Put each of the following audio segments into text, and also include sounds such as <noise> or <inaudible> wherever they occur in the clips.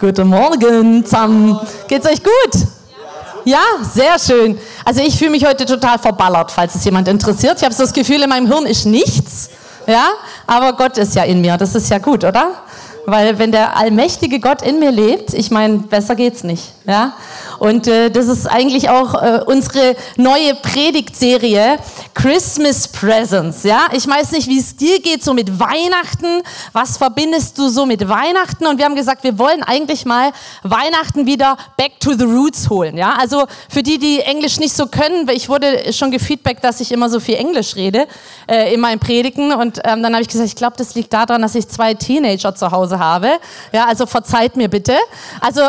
Guten Morgen zusammen. Geht's euch gut? Ja, sehr schön. Also ich fühle mich heute total verballert, falls es jemand interessiert. Ich habe so das Gefühl, in meinem Hirn ist nichts. Ja, aber Gott ist ja in mir. Das ist ja gut, oder? Weil wenn der allmächtige Gott in mir lebt, ich meine, besser geht's nicht. Ja? Und äh, das ist eigentlich auch äh, unsere neue Predigtserie Christmas Presents. Ja? Ich weiß nicht, wie es dir geht so mit Weihnachten. Was verbindest du so mit Weihnachten? Und wir haben gesagt, wir wollen eigentlich mal Weihnachten wieder back to the roots holen. Ja? Also für die, die Englisch nicht so können, ich wurde schon gefeedbackt, dass ich immer so viel Englisch rede äh, in meinen Predigten. Und ähm, dann habe ich gesagt, ich glaube, das liegt daran, dass ich zwei Teenager zu Hause habe. Ja, also verzeiht mir bitte. Also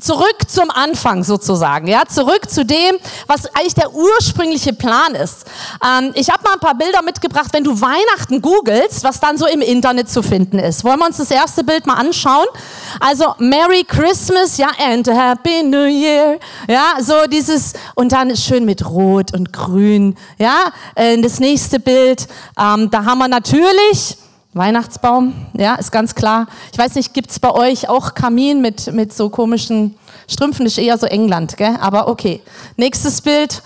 zurück zum Anfang sozusagen, ja, zurück zu dem, was eigentlich der ursprüngliche Plan ist. Ähm, ich habe mal ein paar Bilder mitgebracht, wenn du Weihnachten googelst, was dann so im Internet zu finden ist. Wollen wir uns das erste Bild mal anschauen? Also Merry Christmas, ja, and Happy New Year, ja, so dieses und dann schön mit Rot und Grün, ja. Äh, das nächste Bild, ähm, da haben wir natürlich Weihnachtsbaum, ja, ist ganz klar. Ich weiß nicht, gibt's bei euch auch Kamin mit, mit so komischen Strümpfen? Das ist eher so England, gell? aber okay. Nächstes Bild.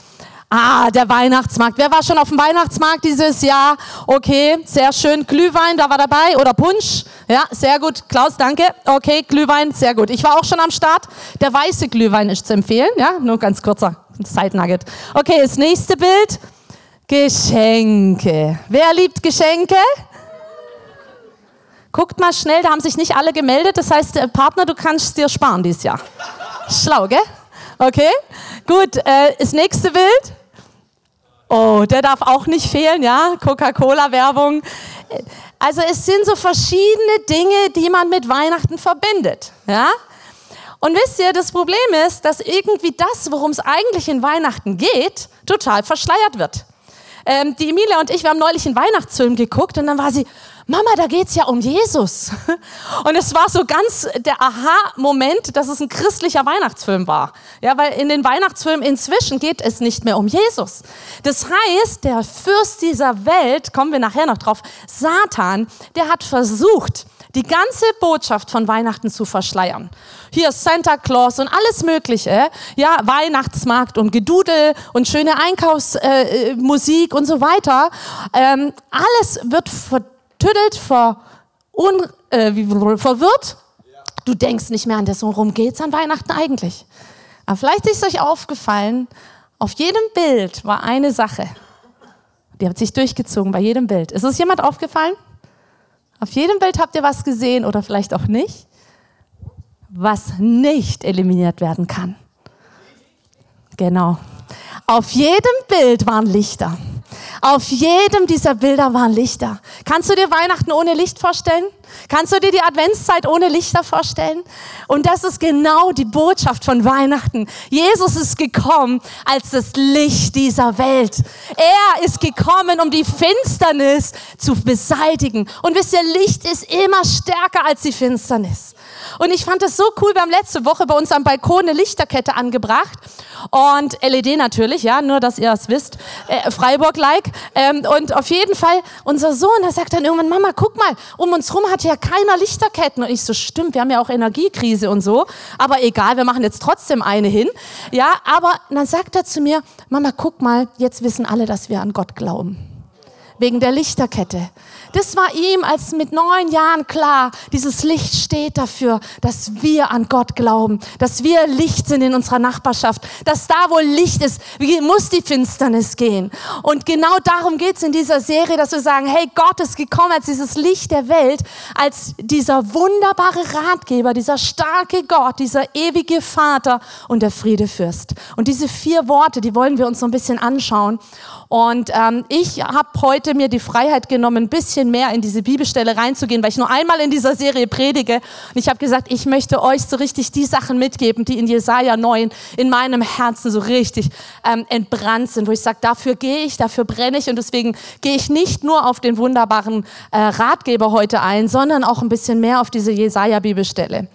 Ah, der Weihnachtsmarkt. Wer war schon auf dem Weihnachtsmarkt dieses Jahr? Okay, sehr schön. Glühwein, da war dabei. Oder Punsch. Ja, sehr gut. Klaus, danke. Okay, Glühwein, sehr gut. Ich war auch schon am Start. Der weiße Glühwein ist zu empfehlen. Ja, nur ganz kurzer Side Nugget. Okay, das nächste Bild. Geschenke. Wer liebt Geschenke? Guckt mal schnell, da haben sich nicht alle gemeldet. Das heißt, äh, Partner, du kannst dir sparen dieses Jahr. Schlau, gell? Okay, gut. Äh, das nächste Bild. Oh, der darf auch nicht fehlen, ja? Coca-Cola-Werbung. Also es sind so verschiedene Dinge, die man mit Weihnachten verbindet, ja? Und wisst ihr, das Problem ist, dass irgendwie das, worum es eigentlich in Weihnachten geht, total verschleiert wird. Ähm, die Emilia und ich, wir haben neulich einen Weihnachtsfilm geguckt und dann war sie, Mama, da geht's ja um Jesus. <laughs> Und es war so ganz der Aha-Moment, dass es ein christlicher Weihnachtsfilm war. Ja, weil in den Weihnachtsfilmen inzwischen geht es nicht mehr um Jesus. Das heißt, der Fürst dieser Welt, kommen wir nachher noch drauf, Satan, der hat versucht, die ganze Botschaft von Weihnachten zu verschleiern. Hier Santa Claus und alles Mögliche, ja, Weihnachtsmarkt und Gedudel und schöne Einkaufsmusik äh, und so weiter. Ähm, alles wird verdammt tüdelt, ver, un, äh, verwirrt. Du denkst nicht mehr an das, worum geht es an Weihnachten eigentlich. Aber vielleicht ist euch aufgefallen, auf jedem Bild war eine Sache. Die hat sich durchgezogen bei jedem Bild. Ist es jemand aufgefallen? Auf jedem Bild habt ihr was gesehen oder vielleicht auch nicht, was nicht eliminiert werden kann. Genau. Auf jedem Bild waren Lichter. Auf jedem dieser Bilder waren Lichter. Kannst du dir Weihnachten ohne Licht vorstellen? Kannst du dir die Adventszeit ohne Lichter vorstellen? Und das ist genau die Botschaft von Weihnachten. Jesus ist gekommen als das Licht dieser Welt. Er ist gekommen, um die Finsternis zu beseitigen. Und wisst ihr, Licht ist immer stärker als die Finsternis. Und ich fand es so cool, wir haben letzte Woche bei uns am Balkon eine Lichterkette angebracht und LED natürlich, ja, nur dass ihr es wisst, äh, Freiburg-like. Ähm, und auf jeden Fall, unser Sohn, der sagt dann irgendwann, Mama, guck mal, um uns rum hat ja keiner Lichterketten. Und ich so, stimmt, wir haben ja auch Energiekrise und so, aber egal, wir machen jetzt trotzdem eine hin. Ja, aber dann sagt er zu mir, Mama, guck mal, jetzt wissen alle, dass wir an Gott glauben. Wegen der Lichterkette. Das war ihm als mit neun Jahren klar. Dieses Licht steht dafür, dass wir an Gott glauben, dass wir Licht sind in unserer Nachbarschaft, dass da, wo Licht ist, muss die Finsternis gehen. Und genau darum geht es in dieser Serie, dass wir sagen, hey, Gott ist gekommen als dieses Licht der Welt, als dieser wunderbare Ratgeber, dieser starke Gott, dieser ewige Vater und der Friedefürst. Und diese vier Worte, die wollen wir uns so ein bisschen anschauen. Und ähm, ich habe heute mir die Freiheit genommen, ein bisschen mehr in diese Bibelstelle reinzugehen, weil ich nur einmal in dieser Serie predige. Und ich habe gesagt, ich möchte euch so richtig die Sachen mitgeben, die in Jesaja 9 in meinem Herzen so richtig ähm, entbrannt sind, wo ich sage, dafür gehe ich, dafür brenne ich. Und deswegen gehe ich nicht nur auf den wunderbaren äh, Ratgeber heute ein, sondern auch ein bisschen mehr auf diese Jesaja-Bibelstelle.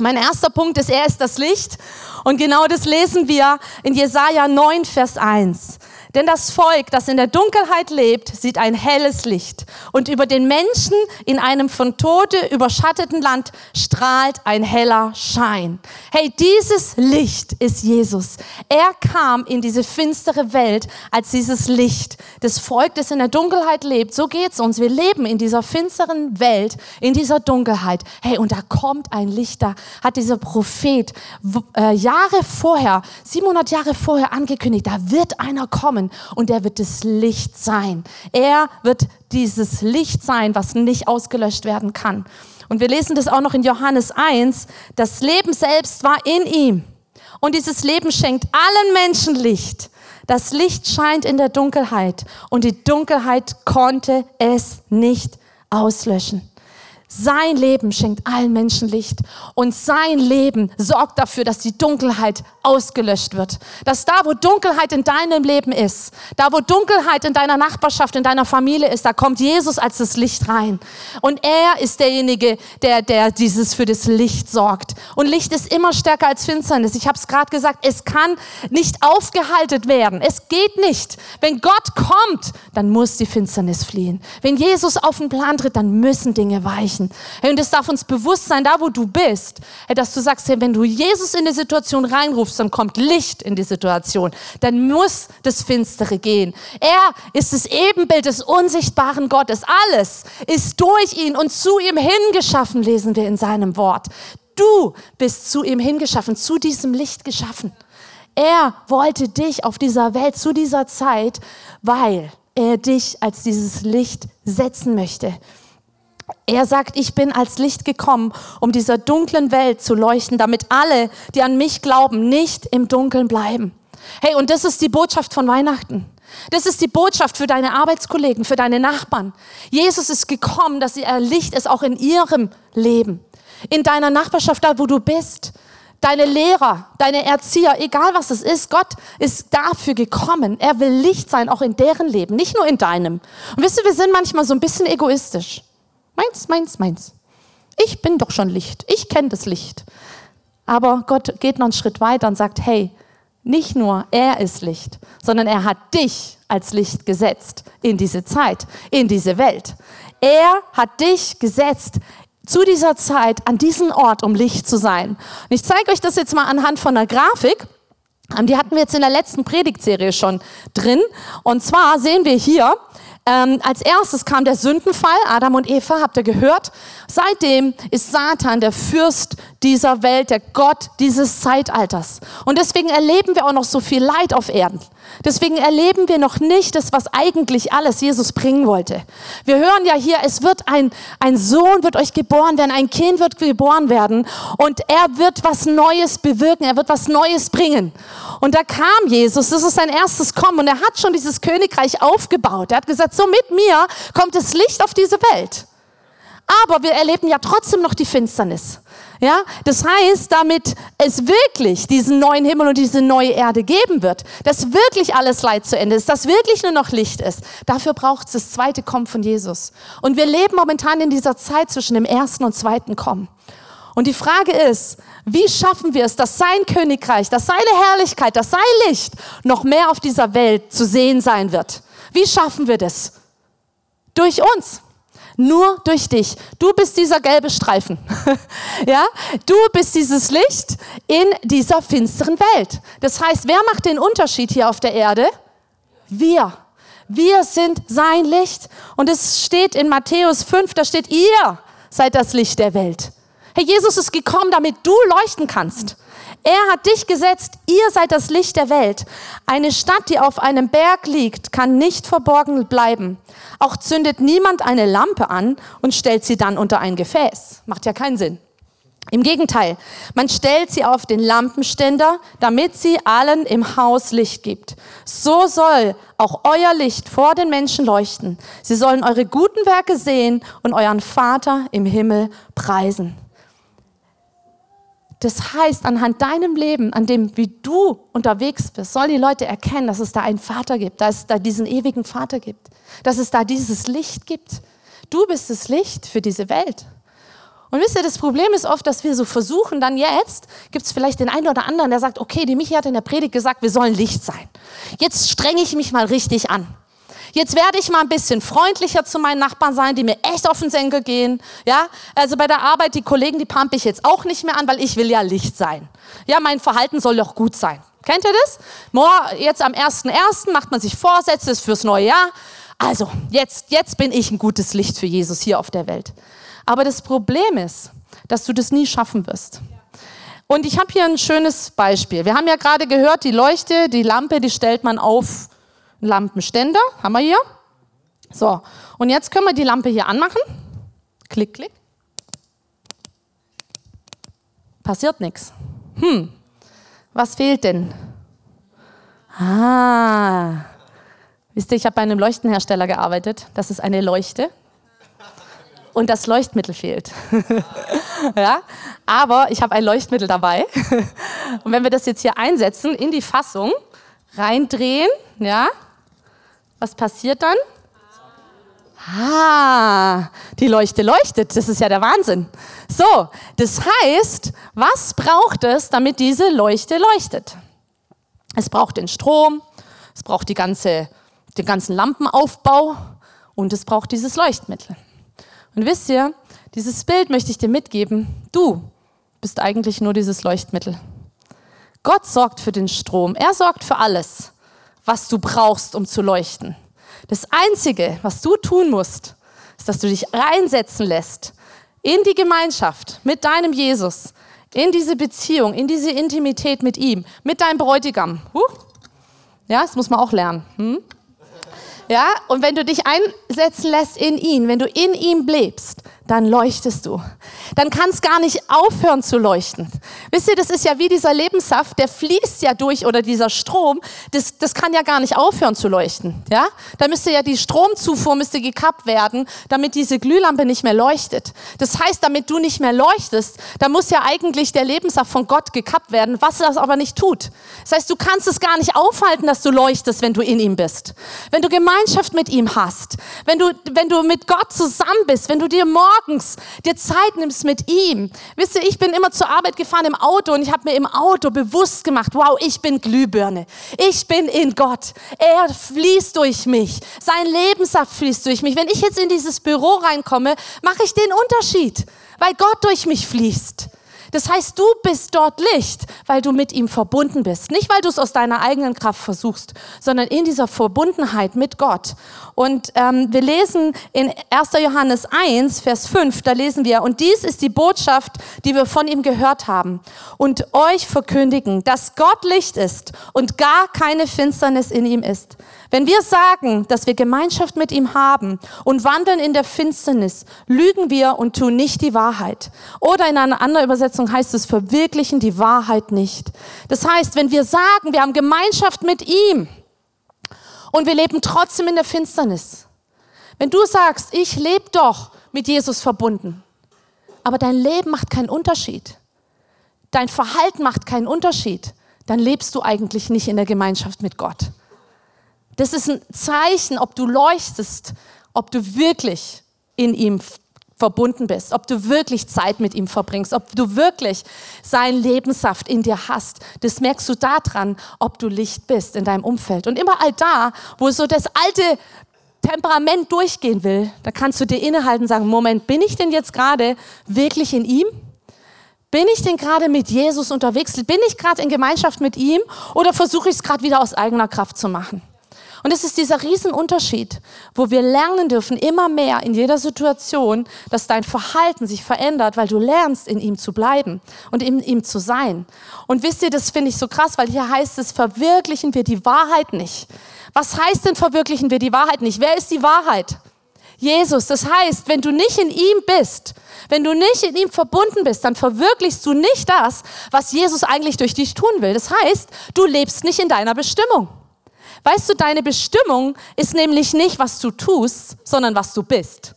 Mein erster Punkt ist, er ist das Licht. Und genau das lesen wir in Jesaja 9, Vers 1. Denn das Volk, das in der Dunkelheit lebt, sieht ein helles Licht. Und über den Menschen in einem von Tode überschatteten Land strahlt ein heller Schein. Hey, dieses Licht ist Jesus. Er kam in diese finstere Welt als dieses Licht. Das Volk, das in der Dunkelheit lebt, so geht's uns. Wir leben in dieser finsteren Welt, in dieser Dunkelheit. Hey, und da kommt ein Licht, da hat dieser Prophet äh, Jahre vorher, 700 Jahre vorher angekündigt, da wird einer kommen kommen und er wird das Licht sein. Er wird dieses Licht sein, was nicht ausgelöscht werden kann. Und wir lesen das auch noch in Johannes 1. Das Leben selbst war in ihm. Und dieses Leben schenkt allen Menschen Licht. Das Licht scheint in der Dunkelheit und die Dunkelheit konnte es nicht auslöschen. Sein Leben schenkt allen Menschen Licht und sein Leben sorgt dafür, dass die Dunkelheit ausgelöscht wird. Dass da, wo Dunkelheit in deinem Leben ist, da, wo Dunkelheit in deiner Nachbarschaft, in deiner Familie ist, da kommt Jesus als das Licht rein. Und er ist derjenige, der, der dieses für das Licht sorgt. Und Licht ist immer stärker als Finsternis. Ich habe es gerade gesagt, es kann nicht aufgehalten werden. Es geht nicht. Wenn Gott kommt, dann muss die Finsternis fliehen. Wenn Jesus auf den Plan tritt, dann müssen Dinge weichen erreichen. Hey, und es darf uns bewusst sein, da wo du bist, hey, dass du sagst, hey, wenn du Jesus in die Situation reinrufst, dann kommt Licht in die Situation. Dann muss das Finstere gehen. Er ist das Ebenbild des unsichtbaren Gottes. Alles ist durch ihn und zu ihm hingeschaffen, lesen wir in seinem Wort. Du bist zu ihm hingeschaffen, zu diesem Licht geschaffen. Er wollte dich auf dieser Welt zu dieser Zeit, weil er dich als dieses Licht setzen möchte. Er sagt, ich bin als Licht gekommen, um dieser dunklen Welt zu leuchten, damit alle, die an mich glauben, nicht im Dunkeln bleiben. Hey, und das ist die Botschaft von Weihnachten. Das ist die Botschaft für deine Arbeitskollegen, für deine Nachbarn. Jesus ist gekommen, dass er Licht ist auch in ihrem Leben. In deiner Nachbarschaft, da wo du bist. Deine Lehrer, deine Erzieher, egal was es ist, Gott ist dafür gekommen. Er will Licht sein, auch in deren Leben, nicht nur in deinem. Und wisst ihr, wir sind manchmal so ein bisschen egoistisch. Meins, meins, meins. Ich bin doch schon Licht. Ich kenne das Licht. Aber Gott geht noch einen Schritt weiter und sagt, hey, nicht nur er ist Licht, sondern er hat dich als Licht gesetzt in diese Zeit, in diese Welt. Er hat dich gesetzt zu dieser Zeit an diesen Ort, um Licht zu sein. Und ich zeige euch das jetzt mal anhand von einer Grafik. Die hatten wir jetzt in der letzten Predigtserie schon drin. Und zwar sehen wir hier, ähm, als erstes kam der Sündenfall, Adam und Eva, habt ihr gehört? Seitdem ist Satan der Fürst dieser Welt, der Gott dieses Zeitalters. Und deswegen erleben wir auch noch so viel Leid auf Erden. Deswegen erleben wir noch nicht das, was eigentlich alles Jesus bringen wollte. Wir hören ja hier, es wird ein, ein Sohn wird euch geboren werden, ein Kind wird geboren werden und er wird was Neues bewirken, er wird was Neues bringen. Und da kam Jesus, das ist sein erstes Kommen und er hat schon dieses Königreich aufgebaut. Er hat gesagt, so mit mir kommt das Licht auf diese Welt. Aber wir erleben ja trotzdem noch die Finsternis. Ja, das heißt, damit es wirklich diesen neuen Himmel und diese neue Erde geben wird, dass wirklich alles Leid zu Ende ist, dass wirklich nur noch Licht ist, dafür braucht es das zweite Kommen von Jesus. Und wir leben momentan in dieser Zeit zwischen dem ersten und zweiten Kommen. Und die Frage ist, wie schaffen wir es, dass sein Königreich, dass seine Herrlichkeit, dass sein Licht noch mehr auf dieser Welt zu sehen sein wird? Wie schaffen wir das? Durch uns. Nur durch dich. Du bist dieser gelbe Streifen. <laughs> ja? Du bist dieses Licht in dieser finsteren Welt. Das heißt, wer macht den Unterschied hier auf der Erde? Wir. Wir sind sein Licht. Und es steht in Matthäus 5, da steht, ihr seid das Licht der Welt. Herr Jesus ist gekommen, damit du leuchten kannst. Er hat dich gesetzt, ihr seid das Licht der Welt. Eine Stadt, die auf einem Berg liegt, kann nicht verborgen bleiben. Auch zündet niemand eine Lampe an und stellt sie dann unter ein Gefäß. Macht ja keinen Sinn. Im Gegenteil, man stellt sie auf den Lampenständer, damit sie allen im Haus Licht gibt. So soll auch euer Licht vor den Menschen leuchten. Sie sollen eure guten Werke sehen und euren Vater im Himmel preisen. Das heißt, anhand deinem Leben, an dem, wie du unterwegs bist, sollen die Leute erkennen, dass es da einen Vater gibt, dass es da diesen ewigen Vater gibt, dass es da dieses Licht gibt. Du bist das Licht für diese Welt. Und wisst ihr, das Problem ist oft, dass wir so versuchen, dann jetzt gibt es vielleicht den einen oder anderen, der sagt, okay, die Michi hat in der Predigt gesagt, wir sollen Licht sein. Jetzt strenge ich mich mal richtig an. Jetzt werde ich mal ein bisschen freundlicher zu meinen Nachbarn sein, die mir echt auf den Senkel gehen. Ja, also bei der Arbeit, die Kollegen, die pumpe ich jetzt auch nicht mehr an, weil ich will ja Licht sein. Ja, mein Verhalten soll doch gut sein. Kennt ihr das? Jetzt am 1.1. macht man sich Vorsätze fürs neue Jahr. Also, jetzt, jetzt bin ich ein gutes Licht für Jesus hier auf der Welt. Aber das Problem ist, dass du das nie schaffen wirst. Und ich habe hier ein schönes Beispiel. Wir haben ja gerade gehört, die Leuchte, die Lampe, die stellt man auf einen Lampenständer. Haben wir hier. So, und jetzt können wir die Lampe hier anmachen. Klick, klick. Passiert nichts. Hm, was fehlt denn? Ah, wisst ihr, ich habe bei einem Leuchtenhersteller gearbeitet. Das ist eine Leuchte. Und das Leuchtmittel fehlt. <laughs> ja? Aber ich habe ein Leuchtmittel dabei. <laughs> Und wenn wir das jetzt hier einsetzen in die Fassung, reindrehen, ja, was passiert dann? Ah, die Leuchte leuchtet. Das ist ja der Wahnsinn. So, das heißt, was braucht es, damit diese Leuchte leuchtet? Es braucht den Strom, es braucht die ganze, den ganzen Lampenaufbau und es braucht dieses Leuchtmittel. Und wisst ihr, dieses Bild möchte ich dir mitgeben. Du bist eigentlich nur dieses Leuchtmittel. Gott sorgt für den Strom. Er sorgt für alles, was du brauchst, um zu leuchten. Das Einzige, was du tun musst, ist, dass du dich reinsetzen lässt in die Gemeinschaft mit deinem Jesus, in diese Beziehung, in diese Intimität mit ihm, mit deinem Bräutigam. Huh? Ja, das muss man auch lernen. Hm? Ja, und wenn du dich einsetzen lässt in ihn, wenn du in ihm lebst, dann leuchtest du. Dann kann es gar nicht aufhören zu leuchten. Wisst ihr, das ist ja wie dieser Lebenssaft, der fließt ja durch oder dieser Strom, das, das kann ja gar nicht aufhören zu leuchten. Ja? Da müsste ja die Stromzufuhr müsste gekappt werden, damit diese Glühlampe nicht mehr leuchtet. Das heißt, damit du nicht mehr leuchtest, da muss ja eigentlich der Lebenssaft von Gott gekappt werden, was das aber nicht tut. Das heißt, du kannst es gar nicht aufhalten, dass du leuchtest, wenn du in ihm bist. Wenn du Gemeinschaft mit ihm hast, wenn du, wenn du mit Gott zusammen bist, wenn du dir morgen morgens dir Zeit nimmst mit ihm. Wisst ihr, ich bin immer zur Arbeit gefahren im Auto und ich habe mir im Auto bewusst gemacht, wow, ich bin Glühbirne. Ich bin in Gott. Er fließt durch mich. Sein Lebenssaft fließt durch mich. Wenn ich jetzt in dieses Büro reinkomme, mache ich den Unterschied, weil Gott durch mich fließt. Das heißt, du bist dort Licht, weil du mit ihm verbunden bist. Nicht, weil du es aus deiner eigenen Kraft versuchst, sondern in dieser Verbundenheit mit Gott. Und ähm, wir lesen in 1. Johannes 1, Vers 5, da lesen wir, und dies ist die Botschaft, die wir von ihm gehört haben und euch verkündigen, dass Gott Licht ist und gar keine Finsternis in ihm ist. Wenn wir sagen, dass wir Gemeinschaft mit ihm haben und wandeln in der Finsternis, lügen wir und tun nicht die Wahrheit. Oder in einer anderen Übersetzung heißt es, verwirklichen die Wahrheit nicht. Das heißt, wenn wir sagen, wir haben Gemeinschaft mit ihm und wir leben trotzdem in der Finsternis. Wenn du sagst, ich lebe doch mit Jesus verbunden, aber dein Leben macht keinen Unterschied, dein Verhalten macht keinen Unterschied, dann lebst du eigentlich nicht in der Gemeinschaft mit Gott. Das ist ein Zeichen, ob du leuchtest, ob du wirklich in ihm verbunden bist, ob du wirklich Zeit mit ihm verbringst, ob du wirklich seinen Lebenssaft in dir hast. Das merkst du daran, ob du Licht bist in deinem Umfeld. Und überall da, wo so das alte Temperament durchgehen will, da kannst du dir innehalten und sagen, Moment, bin ich denn jetzt gerade wirklich in ihm? Bin ich denn gerade mit Jesus unterwegs? Bin ich gerade in Gemeinschaft mit ihm oder versuche ich es gerade wieder aus eigener Kraft zu machen? Und es ist dieser Riesenunterschied, wo wir lernen dürfen, immer mehr in jeder Situation, dass dein Verhalten sich verändert, weil du lernst, in ihm zu bleiben und in ihm zu sein. Und wisst ihr, das finde ich so krass, weil hier heißt es, verwirklichen wir die Wahrheit nicht. Was heißt denn, verwirklichen wir die Wahrheit nicht? Wer ist die Wahrheit? Jesus. Das heißt, wenn du nicht in ihm bist, wenn du nicht in ihm verbunden bist, dann verwirklichst du nicht das, was Jesus eigentlich durch dich tun will. Das heißt, du lebst nicht in deiner Bestimmung. Weißt du, deine Bestimmung ist nämlich nicht, was du tust, sondern was du bist.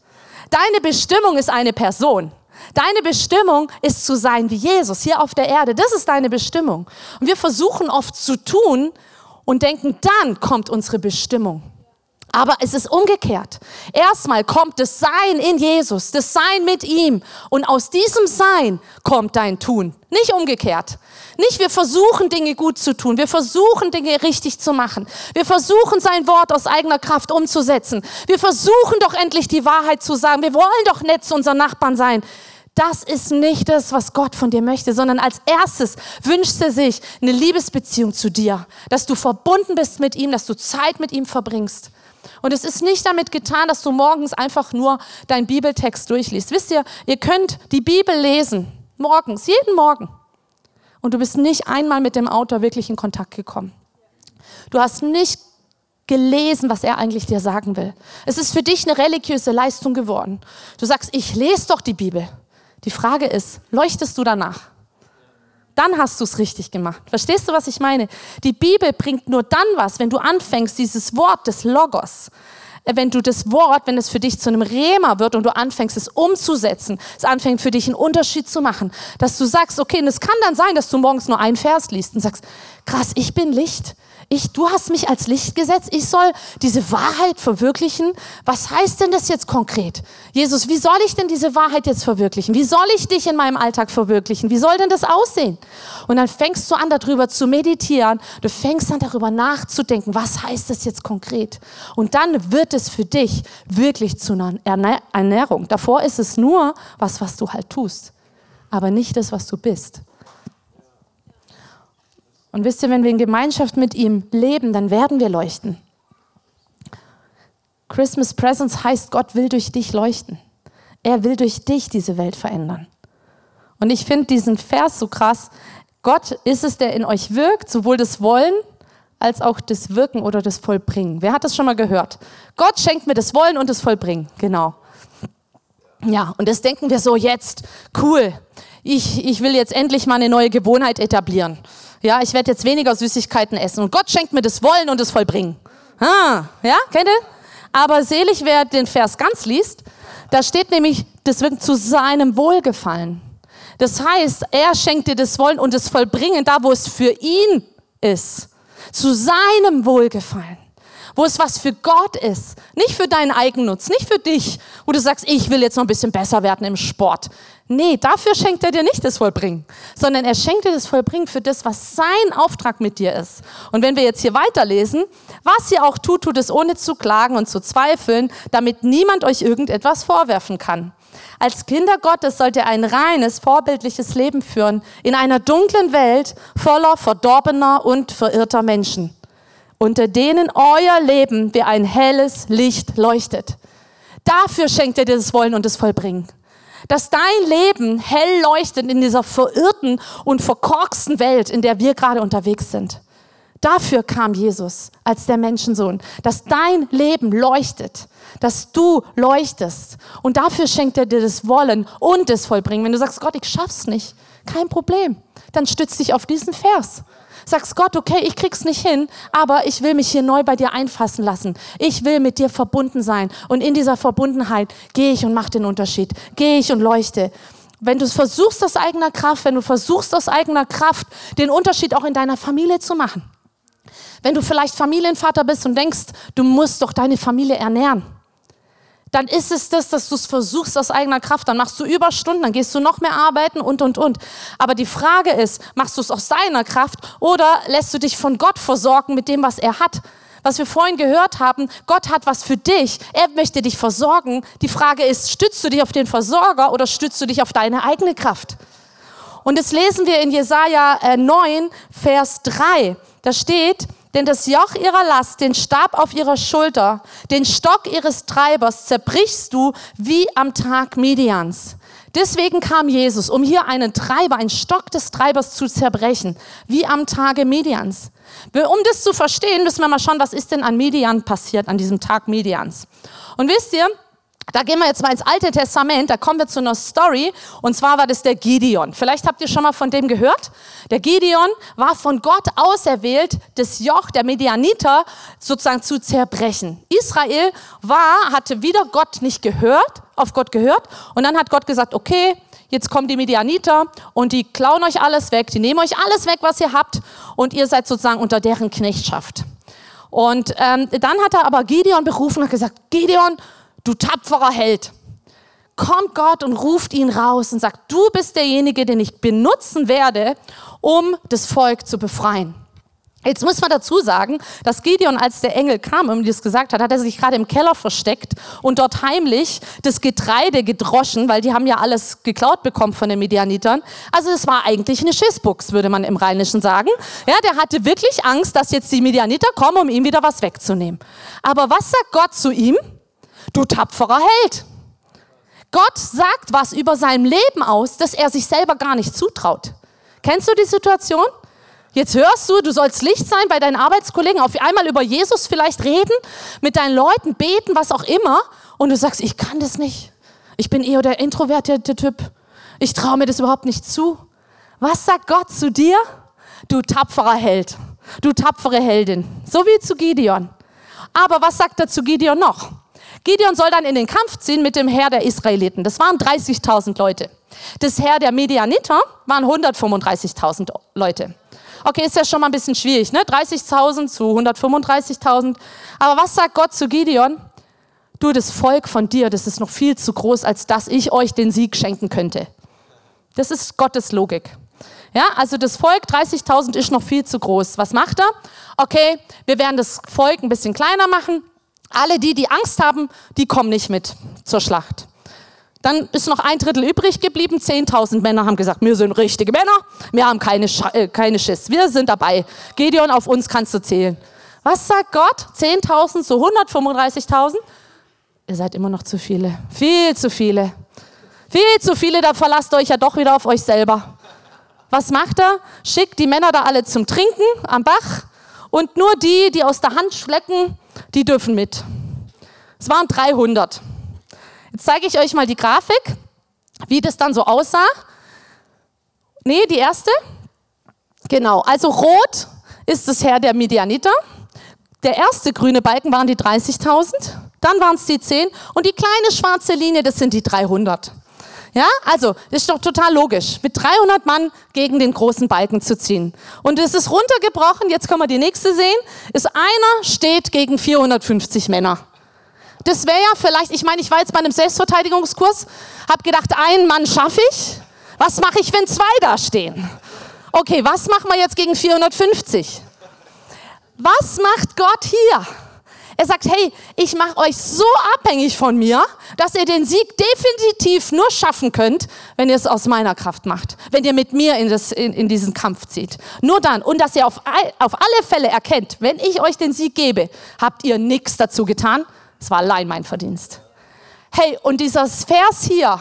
Deine Bestimmung ist eine Person. Deine Bestimmung ist zu sein wie Jesus hier auf der Erde. Das ist deine Bestimmung. Und wir versuchen oft zu tun und denken, dann kommt unsere Bestimmung. Aber es ist umgekehrt. Erstmal kommt das Sein in Jesus, das Sein mit ihm. Und aus diesem Sein kommt dein Tun. Nicht umgekehrt. Nicht wir versuchen Dinge gut zu tun. Wir versuchen Dinge richtig zu machen. Wir versuchen sein Wort aus eigener Kraft umzusetzen. Wir versuchen doch endlich die Wahrheit zu sagen. Wir wollen doch nett zu unseren Nachbarn sein. Das ist nicht das, was Gott von dir möchte, sondern als erstes wünscht er sich eine Liebesbeziehung zu dir, dass du verbunden bist mit ihm, dass du Zeit mit ihm verbringst. Und es ist nicht damit getan, dass du morgens einfach nur deinen Bibeltext durchliest. Wisst ihr, ihr könnt die Bibel lesen, morgens, jeden Morgen. Und du bist nicht einmal mit dem Autor wirklich in Kontakt gekommen. Du hast nicht gelesen, was er eigentlich dir sagen will. Es ist für dich eine religiöse Leistung geworden. Du sagst, ich lese doch die Bibel. Die Frage ist, leuchtest du danach? dann hast du es richtig gemacht. Verstehst du, was ich meine? Die Bibel bringt nur dann was, wenn du anfängst, dieses Wort des Logos, wenn du das Wort, wenn es für dich zu einem Rema wird und du anfängst, es umzusetzen, es anfängt für dich einen Unterschied zu machen, dass du sagst, okay, und es kann dann sein, dass du morgens nur einen Vers liest und sagst, krass, ich bin Licht ich, du hast mich als Licht gesetzt, ich soll diese Wahrheit verwirklichen. Was heißt denn das jetzt konkret? Jesus, wie soll ich denn diese Wahrheit jetzt verwirklichen? Wie soll ich dich in meinem Alltag verwirklichen? Wie soll denn das aussehen? Und dann fängst du an, darüber zu meditieren. Du fängst an, darüber nachzudenken. Was heißt das jetzt konkret? Und dann wird es für dich wirklich zu einer Ernährung. Davor ist es nur was, was du halt tust, aber nicht das, was du bist. Und wisst ihr, wenn wir in Gemeinschaft mit ihm leben, dann werden wir leuchten. Christmas Presence heißt, Gott will durch dich leuchten. Er will durch dich diese Welt verändern. Und ich finde diesen Vers so krass. Gott ist es, der in euch wirkt, sowohl das Wollen als auch das Wirken oder das Vollbringen. Wer hat das schon mal gehört? Gott schenkt mir das Wollen und das Vollbringen. Genau. Ja, und das denken wir so jetzt. Cool. Ich, ich will jetzt endlich mal eine neue Gewohnheit etablieren. Ja, ich werde jetzt weniger Süßigkeiten essen. Und Gott schenkt mir das Wollen und das Vollbringen. Ah, ja, kennt ihr? Aber selig, wer den Vers ganz liest, da steht nämlich, das wird zu seinem Wohlgefallen. Das heißt, er schenkt dir das Wollen und das Vollbringen da, wo es für ihn ist. Zu seinem Wohlgefallen. Wo es was für Gott ist. Nicht für deinen Eigennutz, nicht für dich, wo du sagst, ich will jetzt noch ein bisschen besser werden im Sport. Nee, dafür schenkt er dir nicht das Vollbringen, sondern er schenkt dir das Vollbringen für das, was sein Auftrag mit dir ist. Und wenn wir jetzt hier weiterlesen, was ihr auch tut, tut es ohne zu klagen und zu zweifeln, damit niemand euch irgendetwas vorwerfen kann. Als Kinder Gottes sollt ihr ein reines, vorbildliches Leben führen in einer dunklen Welt voller verdorbener und verirrter Menschen, unter denen euer Leben wie ein helles Licht leuchtet. Dafür schenkt er dir das Wollen und das Vollbringen dass dein Leben hell leuchtet in dieser verirrten und verkorksten Welt, in der wir gerade unterwegs sind. Dafür kam Jesus als der Menschensohn, dass dein Leben leuchtet, dass du leuchtest. Und dafür schenkt er dir das Wollen und das Vollbringen. Wenn du sagst, Gott, ich schaff's nicht, kein Problem. Dann stütz dich auf diesen Vers. Sagst Gott, okay, ich krieg's nicht hin, aber ich will mich hier neu bei dir einfassen lassen. Ich will mit dir verbunden sein. Und in dieser Verbundenheit gehe ich und mache den Unterschied. Gehe ich und leuchte. Wenn du versuchst aus eigener Kraft, wenn du versuchst aus eigener Kraft den Unterschied auch in deiner Familie zu machen. Wenn du vielleicht Familienvater bist und denkst, du musst doch deine Familie ernähren dann ist es das, dass du es versuchst aus eigener Kraft. Dann machst du Überstunden, dann gehst du noch mehr arbeiten und, und, und. Aber die Frage ist, machst du es aus deiner Kraft oder lässt du dich von Gott versorgen mit dem, was er hat? Was wir vorhin gehört haben, Gott hat was für dich. Er möchte dich versorgen. Die Frage ist, stützt du dich auf den Versorger oder stützt du dich auf deine eigene Kraft? Und das lesen wir in Jesaja 9, äh, Vers 3. Da steht, denn das Joch ihrer Last, den Stab auf ihrer Schulter, den Stock ihres Treibers zerbrichst du wie am Tag Midians. Deswegen kam Jesus, um hier einen Treiber, einen Stock des Treibers zu zerbrechen, wie am Tage Midians. Um das zu verstehen, müssen wir mal schauen, was ist denn an Midian passiert, an diesem Tag Midians. Und wisst ihr, da gehen wir jetzt mal ins Alte Testament, da kommen wir zu einer Story und zwar war das der Gideon. Vielleicht habt ihr schon mal von dem gehört. Der Gideon war von Gott auserwählt, das Joch der Medianiter sozusagen zu zerbrechen. Israel war, hatte wieder Gott nicht gehört, auf Gott gehört und dann hat Gott gesagt, okay, jetzt kommen die Medianiter und die klauen euch alles weg, die nehmen euch alles weg, was ihr habt und ihr seid sozusagen unter deren Knechtschaft. Und ähm, dann hat er aber Gideon berufen und gesagt, Gideon, du tapferer Held, kommt Gott und ruft ihn raus und sagt, du bist derjenige, den ich benutzen werde, um das Volk zu befreien. Jetzt muss man dazu sagen, dass Gideon, als der Engel kam und ihm das gesagt hat, hat er sich gerade im Keller versteckt und dort heimlich das Getreide gedroschen, weil die haben ja alles geklaut bekommen von den Medianitern. Also es war eigentlich eine Schissbuchs, würde man im Rheinischen sagen. Ja, der hatte wirklich Angst, dass jetzt die Medianiter kommen, um ihm wieder was wegzunehmen. Aber was sagt Gott zu ihm? Du tapferer Held. Gott sagt was über sein Leben aus, das er sich selber gar nicht zutraut. Kennst du die Situation? Jetzt hörst du, du sollst Licht sein bei deinen Arbeitskollegen, auf einmal über Jesus vielleicht reden, mit deinen Leuten beten, was auch immer, und du sagst, ich kann das nicht. Ich bin eher der introvertierte Typ. Ich traue mir das überhaupt nicht zu. Was sagt Gott zu dir? Du tapferer Held, du tapfere Heldin, so wie zu Gideon. Aber was sagt er zu Gideon noch? Gideon soll dann in den Kampf ziehen mit dem Heer der Israeliten. Das waren 30.000 Leute. Das Heer der Medianiter waren 135.000 Leute. Okay, ist ja schon mal ein bisschen schwierig, ne? 30.000 zu 135.000. Aber was sagt Gott zu Gideon? Du, das Volk von dir, das ist noch viel zu groß, als dass ich euch den Sieg schenken könnte. Das ist Gottes Logik. Ja, also das Volk, 30.000 ist noch viel zu groß. Was macht er? Okay, wir werden das Volk ein bisschen kleiner machen. Alle die, die Angst haben, die kommen nicht mit zur Schlacht. Dann ist noch ein Drittel übrig geblieben. 10.000 Männer haben gesagt, wir sind richtige Männer, wir haben keine, Sch äh, keine Schiss, wir sind dabei. Gideon, auf uns kannst du zählen. Was sagt Gott? 10.000 zu 135.000? Ihr seid immer noch zu viele. Viel zu viele. Viel zu viele, da verlasst euch ja doch wieder auf euch selber. Was macht er? Schickt die Männer da alle zum Trinken am Bach und nur die, die aus der Hand schlecken, die dürfen mit. Es waren 300. Jetzt zeige ich euch mal die Grafik, wie das dann so aussah. Nee, die erste. Genau, also rot ist das Heer der Midianiter. Der erste grüne Balken waren die 30.000, dann waren es die 10 und die kleine schwarze Linie, das sind die 300. Ja, also ist doch total logisch, mit 300 Mann gegen den großen Balken zu ziehen. Und es ist runtergebrochen, jetzt können wir die nächste sehen, ist einer steht gegen 450 Männer. Das wäre ja vielleicht, ich meine, ich war jetzt bei einem Selbstverteidigungskurs, habe gedacht, einen Mann schaffe ich. Was mache ich, wenn zwei da stehen? Okay, was machen wir jetzt gegen 450? Was macht Gott hier? Er sagt, hey, ich mache euch so abhängig von mir, dass ihr den Sieg definitiv nur schaffen könnt, wenn ihr es aus meiner Kraft macht, wenn ihr mit mir in, das, in, in diesen Kampf zieht. Nur dann. Und dass ihr auf, auf alle Fälle erkennt, wenn ich euch den Sieg gebe, habt ihr nichts dazu getan, es war allein mein Verdienst. Hey, und dieser Vers hier,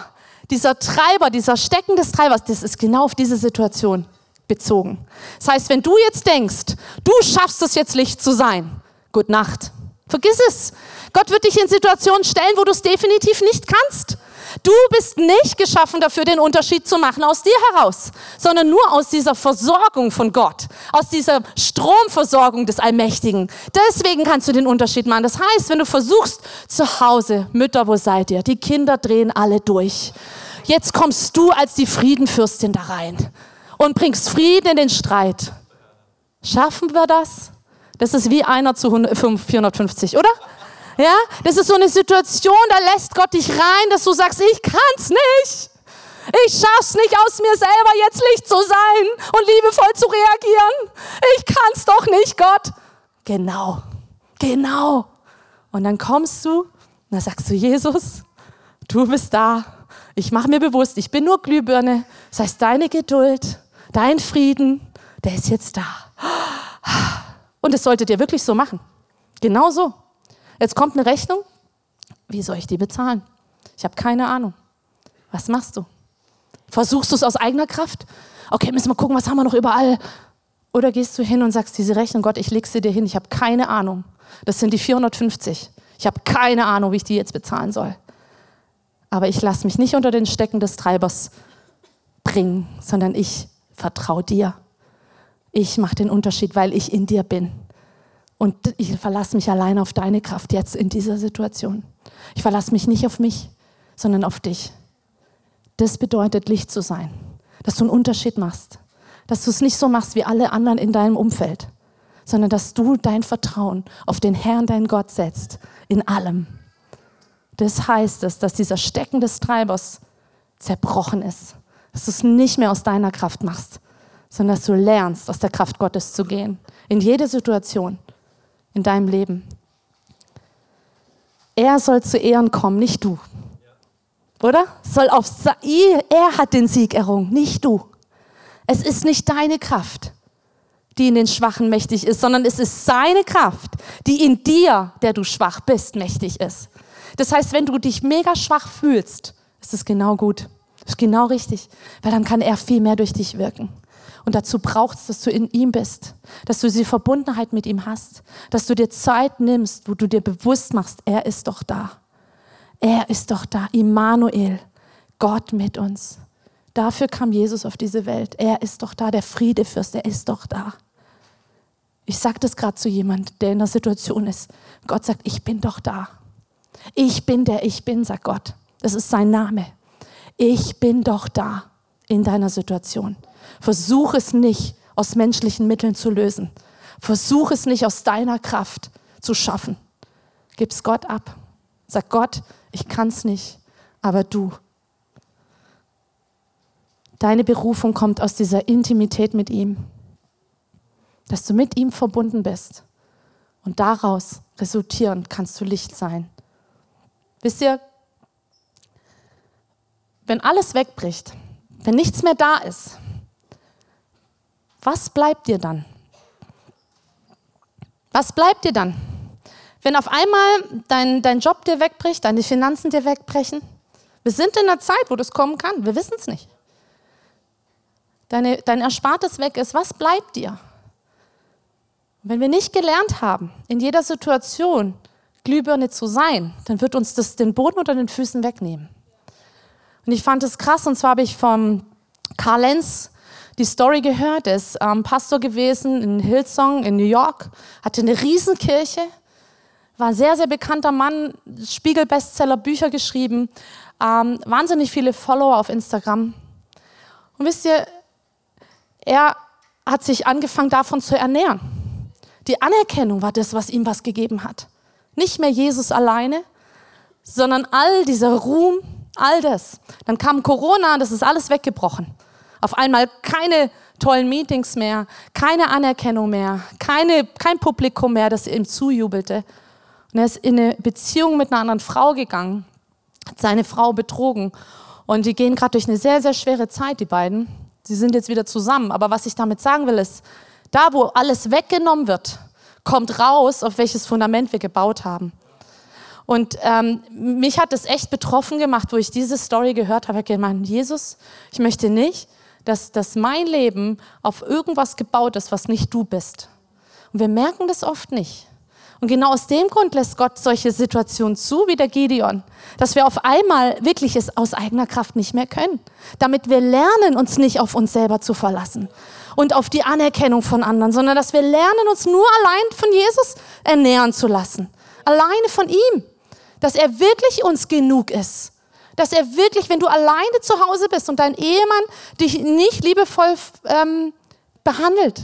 dieser Treiber, dieser Stecken des Treibers, das ist genau auf diese Situation bezogen. Das heißt, wenn du jetzt denkst, du schaffst es jetzt Licht zu sein, gut Nacht. Vergiss es. Gott wird dich in Situationen stellen, wo du es definitiv nicht kannst. Du bist nicht geschaffen dafür, den Unterschied zu machen aus dir heraus, sondern nur aus dieser Versorgung von Gott, aus dieser Stromversorgung des Allmächtigen. Deswegen kannst du den Unterschied machen. Das heißt, wenn du versuchst, zu Hause, Mütter, wo seid ihr? Die Kinder drehen alle durch. Jetzt kommst du als die Friedenfürstin da rein und bringst Frieden in den Streit. Schaffen wir das? Das ist wie einer zu 450, oder? Ja, das ist so eine Situation, da lässt Gott dich rein, dass du sagst, ich kann's nicht. Ich schaff's nicht aus mir selber jetzt Licht zu sein und liebevoll zu reagieren. Ich kann's doch nicht, Gott. Genau. Genau. Und dann kommst du und dann sagst du, Jesus, du bist da. Ich mache mir bewusst, ich bin nur Glühbirne. Das heißt, deine Geduld, dein Frieden, der ist jetzt da. Und das solltet ihr wirklich so machen. Genau so. Jetzt kommt eine Rechnung. Wie soll ich die bezahlen? Ich habe keine Ahnung. Was machst du? Versuchst du es aus eigener Kraft? Okay, müssen wir gucken, was haben wir noch überall? Oder gehst du hin und sagst, diese Rechnung, Gott, ich leg sie dir hin, ich habe keine Ahnung. Das sind die 450. Ich habe keine Ahnung, wie ich die jetzt bezahlen soll. Aber ich lasse mich nicht unter den Stecken des Treibers bringen, sondern ich vertraue dir. Ich mache den Unterschied, weil ich in dir bin. Und ich verlasse mich allein auf deine Kraft jetzt in dieser Situation. Ich verlasse mich nicht auf mich, sondern auf dich. Das bedeutet, Licht zu sein. Dass du einen Unterschied machst. Dass du es nicht so machst wie alle anderen in deinem Umfeld, sondern dass du dein Vertrauen auf den Herrn, dein Gott setzt, in allem. Das heißt es, dass dieser Stecken des Treibers zerbrochen ist, dass du es nicht mehr aus deiner Kraft machst, sondern dass du lernst, aus der Kraft Gottes zu gehen, in jede Situation in deinem Leben. Er soll zu Ehren kommen, nicht du. Oder? Soll auf er hat den Sieg errungen, nicht du. Es ist nicht deine Kraft, die in den Schwachen mächtig ist, sondern es ist seine Kraft, die in dir, der du schwach bist, mächtig ist. Das heißt, wenn du dich mega schwach fühlst, ist es genau gut. Ist genau richtig, weil dann kann er viel mehr durch dich wirken. Und dazu braucht es, dass du in ihm bist, dass du diese Verbundenheit mit ihm hast, dass du dir Zeit nimmst, wo du dir bewusst machst, er ist doch da. Er ist doch da, Immanuel, Gott mit uns. Dafür kam Jesus auf diese Welt. Er ist doch da, der Friedefürst, er ist doch da. Ich sage das gerade zu jemand, der in der Situation ist. Gott sagt, ich bin doch da. Ich bin der Ich bin, sagt Gott. Das ist sein Name. Ich bin doch da in deiner Situation. Versuch es nicht aus menschlichen Mitteln zu lösen. Versuch es nicht aus deiner Kraft zu schaffen. Gib es Gott ab. Sag Gott, ich kann es nicht, aber du. Deine Berufung kommt aus dieser Intimität mit ihm, dass du mit ihm verbunden bist. Und daraus resultierend kannst du Licht sein. Wisst ihr, wenn alles wegbricht, wenn nichts mehr da ist, was bleibt dir dann? Was bleibt dir dann? Wenn auf einmal dein, dein Job dir wegbricht, deine Finanzen dir wegbrechen, wir sind in einer Zeit, wo das kommen kann, wir wissen es nicht. Deine, dein Erspartes weg ist, was bleibt dir? wenn wir nicht gelernt haben, in jeder Situation Glühbirne zu sein, dann wird uns das den Boden unter den Füßen wegnehmen. Und ich fand es krass, und zwar habe ich vom Karl Lenz die Story gehört. Er ist ähm, Pastor gewesen in Hillsong in New York, hatte eine Riesenkirche war ein sehr, sehr bekannter Mann, Spiegel-Bestseller, Bücher geschrieben, ähm, wahnsinnig viele Follower auf Instagram. Und wisst ihr, er hat sich angefangen davon zu ernähren. Die Anerkennung war das, was ihm was gegeben hat. Nicht mehr Jesus alleine, sondern all dieser Ruhm, all das. Dann kam Corona, das ist alles weggebrochen. Auf einmal keine tollen Meetings mehr, keine Anerkennung mehr, keine, kein Publikum mehr, das ihm zujubelte. Und er ist in eine Beziehung mit einer anderen Frau gegangen, hat seine Frau betrogen. Und die gehen gerade durch eine sehr, sehr schwere Zeit, die beiden. Sie sind jetzt wieder zusammen. Aber was ich damit sagen will, ist, da wo alles weggenommen wird, kommt raus, auf welches Fundament wir gebaut haben. Und ähm, mich hat es echt betroffen gemacht, wo ich diese Story gehört habe. Ich habe gemeint, Jesus, ich möchte nicht, dass, dass mein Leben auf irgendwas gebaut ist, was nicht du bist. Und wir merken das oft nicht. Und genau aus dem Grund lässt Gott solche Situationen zu, wie der Gideon, dass wir auf einmal wirklich es aus eigener Kraft nicht mehr können, damit wir lernen, uns nicht auf uns selber zu verlassen und auf die Anerkennung von anderen, sondern dass wir lernen, uns nur allein von Jesus ernähren zu lassen, alleine von ihm, dass er wirklich uns genug ist, dass er wirklich, wenn du alleine zu Hause bist und dein Ehemann dich nicht liebevoll ähm, behandelt,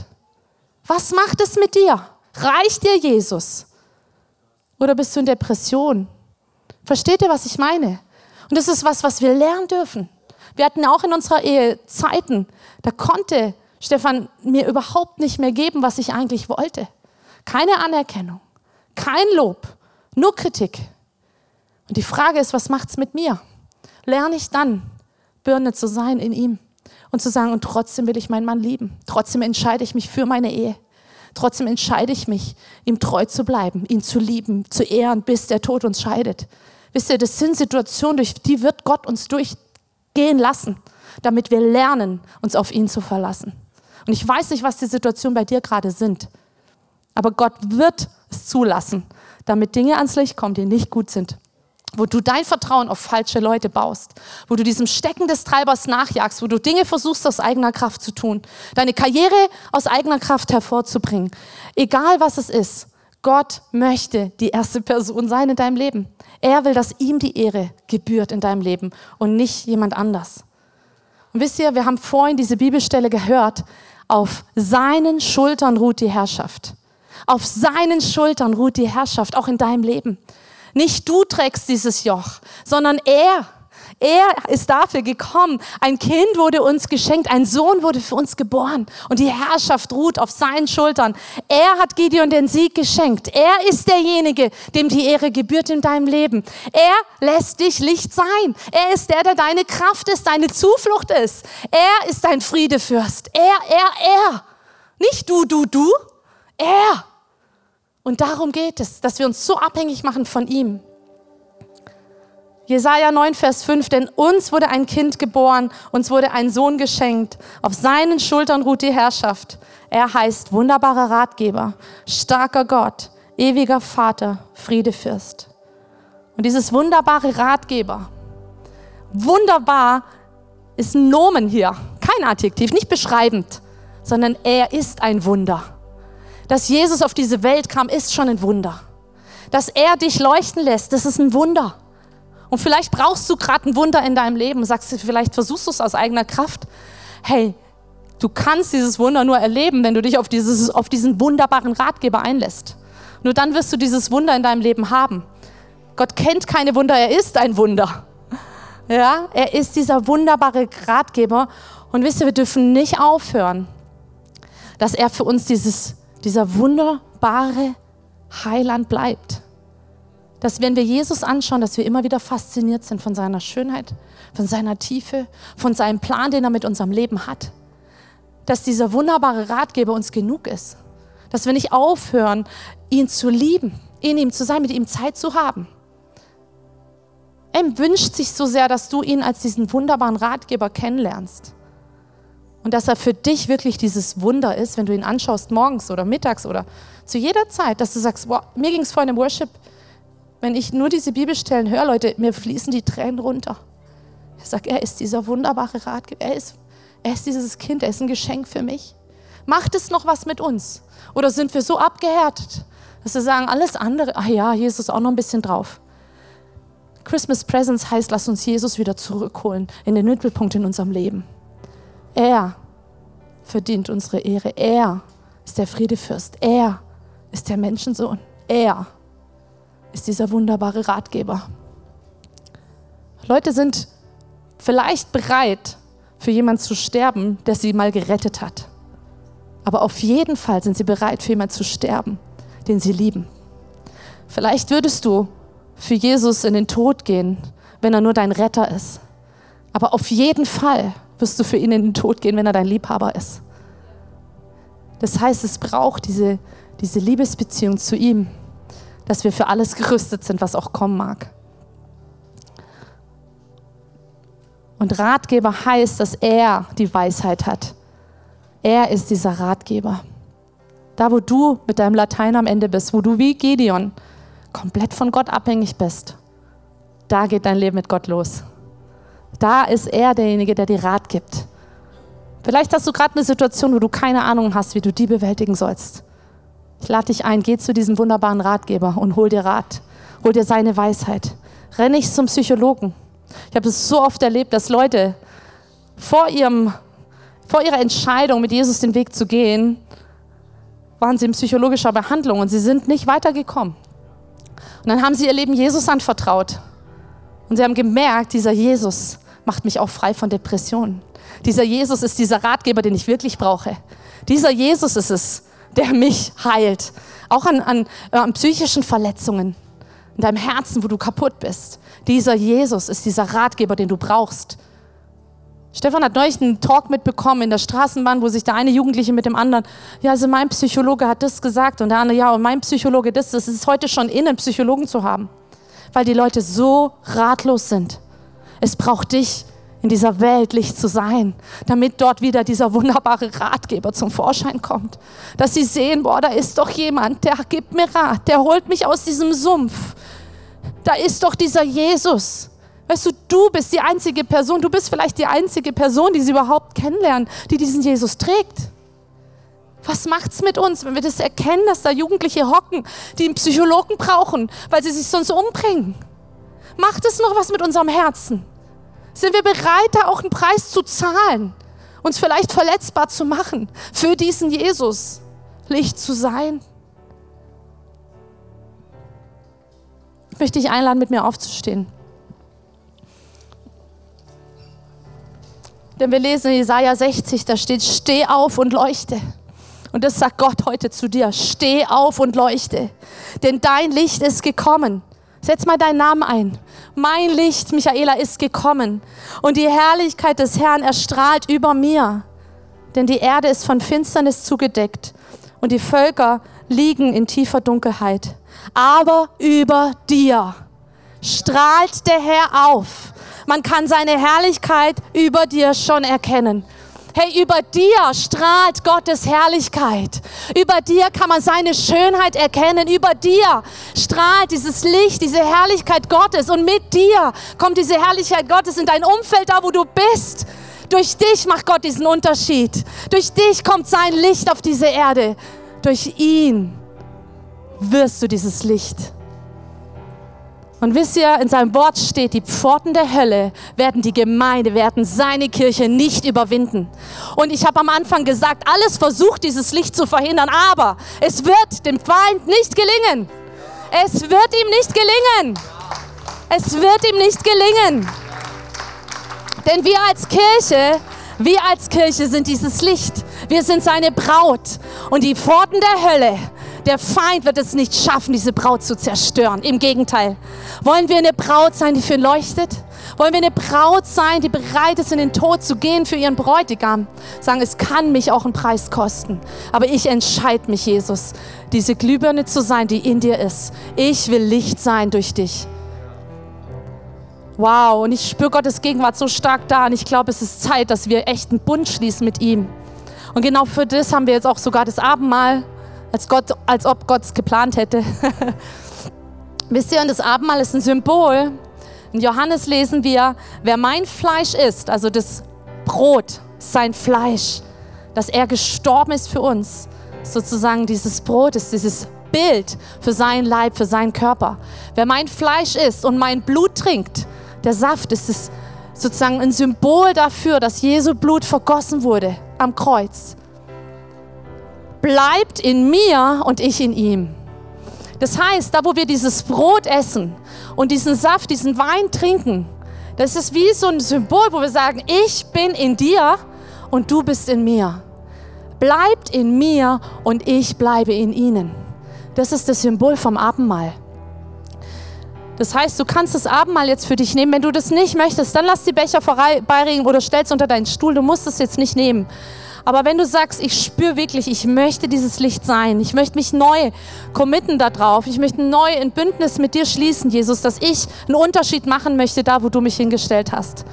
was macht es mit dir? Reicht dir Jesus? Oder bist du in Depression? Versteht ihr, was ich meine? Und das ist was, was wir lernen dürfen. Wir hatten auch in unserer Ehe Zeiten, da konnte Stefan mir überhaupt nicht mehr geben, was ich eigentlich wollte. Keine Anerkennung, kein Lob, nur Kritik. Und die Frage ist, was macht es mit mir? Lerne ich dann, Birne zu sein in ihm und zu sagen, und trotzdem will ich meinen Mann lieben. Trotzdem entscheide ich mich für meine Ehe. Trotzdem entscheide ich mich, ihm treu zu bleiben, ihn zu lieben, zu ehren, bis der Tod uns scheidet. Wisst ihr, das sind Situationen, durch die wird Gott uns durchgehen lassen, damit wir lernen, uns auf ihn zu verlassen. Und ich weiß nicht, was die Situationen bei dir gerade sind, aber Gott wird es zulassen, damit Dinge ans Licht kommen, die nicht gut sind wo du dein Vertrauen auf falsche Leute baust, wo du diesem Stecken des Treibers nachjagst, wo du Dinge versuchst aus eigener Kraft zu tun, deine Karriere aus eigener Kraft hervorzubringen. Egal was es ist, Gott möchte die erste Person sein in deinem Leben. Er will, dass ihm die Ehre gebührt in deinem Leben und nicht jemand anders. Und wisst ihr, wir haben vorhin diese Bibelstelle gehört, auf seinen Schultern ruht die Herrschaft. Auf seinen Schultern ruht die Herrschaft, auch in deinem Leben. Nicht du trägst dieses Joch, sondern er. Er ist dafür gekommen. Ein Kind wurde uns geschenkt, ein Sohn wurde für uns geboren und die Herrschaft ruht auf seinen Schultern. Er hat Gideon den Sieg geschenkt. Er ist derjenige, dem die Ehre gebührt in deinem Leben. Er lässt dich Licht sein. Er ist der, der deine Kraft ist, deine Zuflucht ist. Er ist dein Friedefürst. Er, er, er. Nicht du, du, du. Er. Und darum geht es, dass wir uns so abhängig machen von ihm. Jesaja 9, Vers 5, denn uns wurde ein Kind geboren, uns wurde ein Sohn geschenkt. Auf seinen Schultern ruht die Herrschaft. Er heißt wunderbarer Ratgeber, starker Gott, ewiger Vater, Friedefürst. Und dieses wunderbare Ratgeber, wunderbar ist ein Nomen hier, kein Adjektiv, nicht beschreibend, sondern er ist ein Wunder. Dass Jesus auf diese Welt kam, ist schon ein Wunder. Dass er dich leuchten lässt, das ist ein Wunder. Und vielleicht brauchst du gerade ein Wunder in deinem Leben. Sagst du, vielleicht versuchst du es aus eigener Kraft. Hey, du kannst dieses Wunder nur erleben, wenn du dich auf, dieses, auf diesen wunderbaren Ratgeber einlässt. Nur dann wirst du dieses Wunder in deinem Leben haben. Gott kennt keine Wunder, er ist ein Wunder. Ja, er ist dieser wunderbare Ratgeber. Und wisst ihr, wir dürfen nicht aufhören, dass er für uns dieses, dieser wunderbare Heiland bleibt dass wenn wir Jesus anschauen, dass wir immer wieder fasziniert sind von seiner Schönheit, von seiner Tiefe, von seinem Plan, den er mit unserem Leben hat. Dass dieser wunderbare Ratgeber uns genug ist. Dass wir nicht aufhören, ihn zu lieben, in ihm zu sein, mit ihm Zeit zu haben. Er wünscht sich so sehr, dass du ihn als diesen wunderbaren Ratgeber kennenlernst. Und dass er für dich wirklich dieses Wunder ist, wenn du ihn anschaust, morgens oder mittags oder zu jeder Zeit, dass du sagst, wow, mir ging es vorhin im Worship wenn ich nur diese Bibelstellen höre, Leute, mir fließen die Tränen runter. Ich sage, er ist dieser wunderbare Ratgeber. Er ist, er ist dieses Kind, er ist ein Geschenk für mich. Macht es noch was mit uns? Oder sind wir so abgehärtet, dass wir sagen, alles andere, ah ja, Jesus auch noch ein bisschen drauf. Christmas Presents heißt, lass uns Jesus wieder zurückholen in den Mittelpunkt in unserem Leben. Er verdient unsere Ehre. Er ist der Friedefürst. Er ist der Menschensohn. Er ist dieser wunderbare Ratgeber. Leute sind vielleicht bereit, für jemanden zu sterben, der sie mal gerettet hat. Aber auf jeden Fall sind sie bereit, für jemanden zu sterben, den sie lieben. Vielleicht würdest du für Jesus in den Tod gehen, wenn er nur dein Retter ist. Aber auf jeden Fall wirst du für ihn in den Tod gehen, wenn er dein Liebhaber ist. Das heißt, es braucht diese, diese Liebesbeziehung zu ihm dass wir für alles gerüstet sind, was auch kommen mag. Und Ratgeber heißt, dass er die Weisheit hat. Er ist dieser Ratgeber. Da, wo du mit deinem Latein am Ende bist, wo du wie Gideon komplett von Gott abhängig bist, da geht dein Leben mit Gott los. Da ist er derjenige, der dir Rat gibt. Vielleicht hast du gerade eine Situation, wo du keine Ahnung hast, wie du die bewältigen sollst. Ich lade dich ein, geh zu diesem wunderbaren Ratgeber und hol dir Rat. Hol dir seine Weisheit. Renn nicht zum Psychologen. Ich habe es so oft erlebt, dass Leute vor, ihrem, vor ihrer Entscheidung, mit Jesus den Weg zu gehen, waren sie in psychologischer Behandlung und sie sind nicht weitergekommen. Und dann haben sie ihr Leben Jesus anvertraut. Und sie haben gemerkt, dieser Jesus macht mich auch frei von Depressionen. Dieser Jesus ist dieser Ratgeber, den ich wirklich brauche. Dieser Jesus ist es, der mich heilt. Auch an, an, äh, an psychischen Verletzungen in deinem Herzen, wo du kaputt bist. Dieser Jesus ist dieser Ratgeber, den du brauchst. Stefan hat neulich einen Talk mitbekommen in der Straßenbahn, wo sich der eine Jugendliche mit dem anderen, ja, also mein Psychologe hat das gesagt und der andere, ja, und mein Psychologe das. Es ist heute schon innen, Psychologen zu haben, weil die Leute so ratlos sind. Es braucht dich, in dieser Welt Licht zu sein, damit dort wieder dieser wunderbare Ratgeber zum Vorschein kommt. Dass sie sehen, boah, da ist doch jemand, der gibt mir Rat, der holt mich aus diesem Sumpf. Da ist doch dieser Jesus. Weißt du, du bist die einzige Person, du bist vielleicht die einzige Person, die sie überhaupt kennenlernen, die diesen Jesus trägt. Was macht es mit uns, wenn wir das erkennen, dass da Jugendliche hocken, die einen Psychologen brauchen, weil sie sich sonst umbringen? Macht es noch was mit unserem Herzen? Sind wir bereit, da auch einen Preis zu zahlen, uns vielleicht verletzbar zu machen, für diesen Jesus Licht zu sein? Ich möchte dich einladen, mit mir aufzustehen. Denn wir lesen in Jesaja 60, da steht: Steh auf und leuchte. Und das sagt Gott heute zu dir. Steh auf und leuchte. Denn dein Licht ist gekommen. Setz mal deinen Namen ein. Mein Licht, Michaela, ist gekommen. Und die Herrlichkeit des Herrn erstrahlt über mir. Denn die Erde ist von Finsternis zugedeckt. Und die Völker liegen in tiefer Dunkelheit. Aber über dir strahlt der Herr auf man kann seine Herrlichkeit über dir schon erkennen. Hey, über dir strahlt Gottes Herrlichkeit. Über dir kann man seine Schönheit erkennen. Über dir strahlt dieses Licht, diese Herrlichkeit Gottes. Und mit dir kommt diese Herrlichkeit Gottes in dein Umfeld, da wo du bist. Durch dich macht Gott diesen Unterschied. Durch dich kommt sein Licht auf diese Erde. Durch ihn wirst du dieses Licht und wisst ihr, in seinem Wort steht, die Pforten der Hölle werden die Gemeinde, werden seine Kirche nicht überwinden. Und ich habe am Anfang gesagt, alles versucht, dieses Licht zu verhindern, aber es wird dem Feind nicht gelingen. Es wird ihm nicht gelingen. Es wird ihm nicht gelingen. Denn wir als Kirche, wir als Kirche sind dieses Licht. Wir sind seine Braut. Und die Pforten der Hölle der Feind wird es nicht schaffen, diese Braut zu zerstören. Im Gegenteil. Wollen wir eine Braut sein, die für ihn leuchtet? Wollen wir eine Braut sein, die bereit ist, in den Tod zu gehen für ihren Bräutigam? Sagen, es kann mich auch einen Preis kosten. Aber ich entscheide mich, Jesus, diese Glühbirne zu sein, die in dir ist. Ich will Licht sein durch dich. Wow, und ich spüre Gottes Gegenwart so stark da. Und ich glaube, es ist Zeit, dass wir echt einen Bund schließen mit ihm. Und genau für das haben wir jetzt auch sogar das Abendmahl als, Gott, als ob Gott es geplant hätte. <laughs> Wisst ihr, und das Abendmahl ist ein Symbol. In Johannes lesen wir, wer mein Fleisch isst, also das Brot, sein Fleisch, dass er gestorben ist für uns. Sozusagen dieses Brot ist dieses Bild für seinen Leib, für seinen Körper. Wer mein Fleisch isst und mein Blut trinkt, der Saft ist es sozusagen ein Symbol dafür, dass Jesu Blut vergossen wurde am Kreuz bleibt in mir und ich in ihm. Das heißt, da wo wir dieses Brot essen und diesen Saft, diesen Wein trinken, das ist wie so ein Symbol, wo wir sagen, ich bin in dir und du bist in mir. Bleibt in mir und ich bleibe in ihnen. Das ist das Symbol vom Abendmahl. Das heißt, du kannst das Abendmahl jetzt für dich nehmen. Wenn du das nicht möchtest, dann lass die Becher vorbeiregen oder stell es unter deinen Stuhl. Du musst es jetzt nicht nehmen. Aber wenn du sagst, ich spüre wirklich, ich möchte dieses Licht sein, ich möchte mich neu committen darauf, ich möchte neu ein Bündnis mit dir schließen, Jesus, dass ich einen Unterschied machen möchte da, wo du mich hingestellt hast.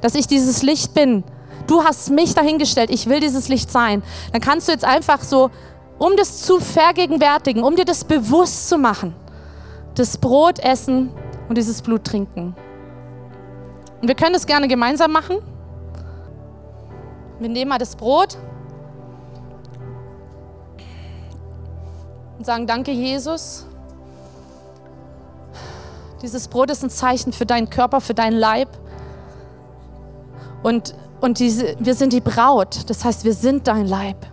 Dass ich dieses Licht bin. Du hast mich dahingestellt, ich will dieses Licht sein. Dann kannst du jetzt einfach so, um das zu vergegenwärtigen, um dir das bewusst zu machen, das Brot essen und dieses Blut trinken. Und wir können das gerne gemeinsam machen. Wir nehmen mal das Brot und sagen, danke Jesus. Dieses Brot ist ein Zeichen für deinen Körper, für deinen Leib. Und, und diese, wir sind die Braut, das heißt, wir sind dein Leib.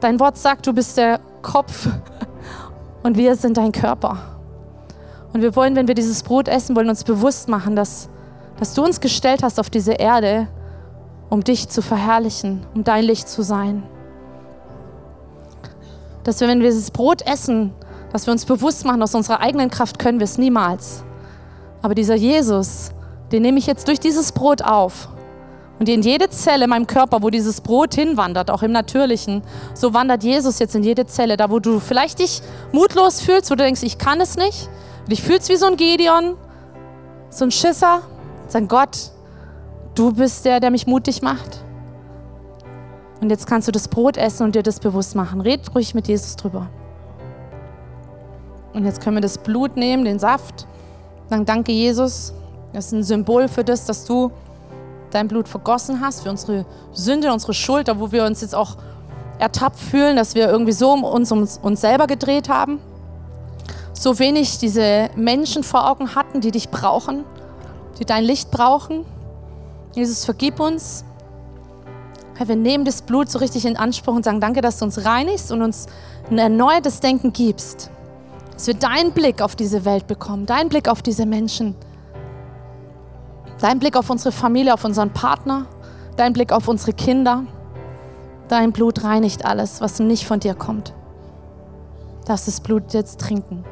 Dein Wort sagt, du bist der Kopf <laughs> und wir sind dein Körper. Und wir wollen, wenn wir dieses Brot essen, wollen uns bewusst machen, dass, dass du uns gestellt hast auf diese Erde, um dich zu verherrlichen, um dein Licht zu sein. Dass wir, wenn wir dieses Brot essen, dass wir uns bewusst machen, aus unserer eigenen Kraft können wir es niemals. Aber dieser Jesus, den nehme ich jetzt durch dieses Brot auf. Und in jede Zelle in meinem Körper, wo dieses Brot hinwandert, auch im Natürlichen, so wandert Jesus jetzt in jede Zelle. Da, wo du vielleicht dich mutlos fühlst, wo du denkst, ich kann es nicht. Und dich fühlst wie so ein Gideon, so ein Schisser. Sag Gott, Du bist der, der mich mutig macht. Und jetzt kannst du das Brot essen und dir das bewusst machen. Red ruhig mit Jesus drüber. Und jetzt können wir das Blut nehmen, den Saft. Sagen, danke Jesus. Das ist ein Symbol für das, dass du dein Blut vergossen hast, für unsere Sünde, unsere Schuld, wo wir uns jetzt auch ertappt fühlen, dass wir irgendwie so um uns, um uns selber gedreht haben. So wenig diese Menschen vor Augen hatten, die dich brauchen, die dein Licht brauchen. Jesus, vergib uns. Herr, wir nehmen das Blut so richtig in Anspruch und sagen, danke, dass du uns reinigst und uns ein erneuertes Denken gibst. Dass wir deinen Blick auf diese Welt bekommen, deinen Blick auf diese Menschen, deinen Blick auf unsere Familie, auf unseren Partner, deinen Blick auf unsere Kinder. Dein Blut reinigt alles, was nicht von dir kommt. Lass das Blut jetzt trinken.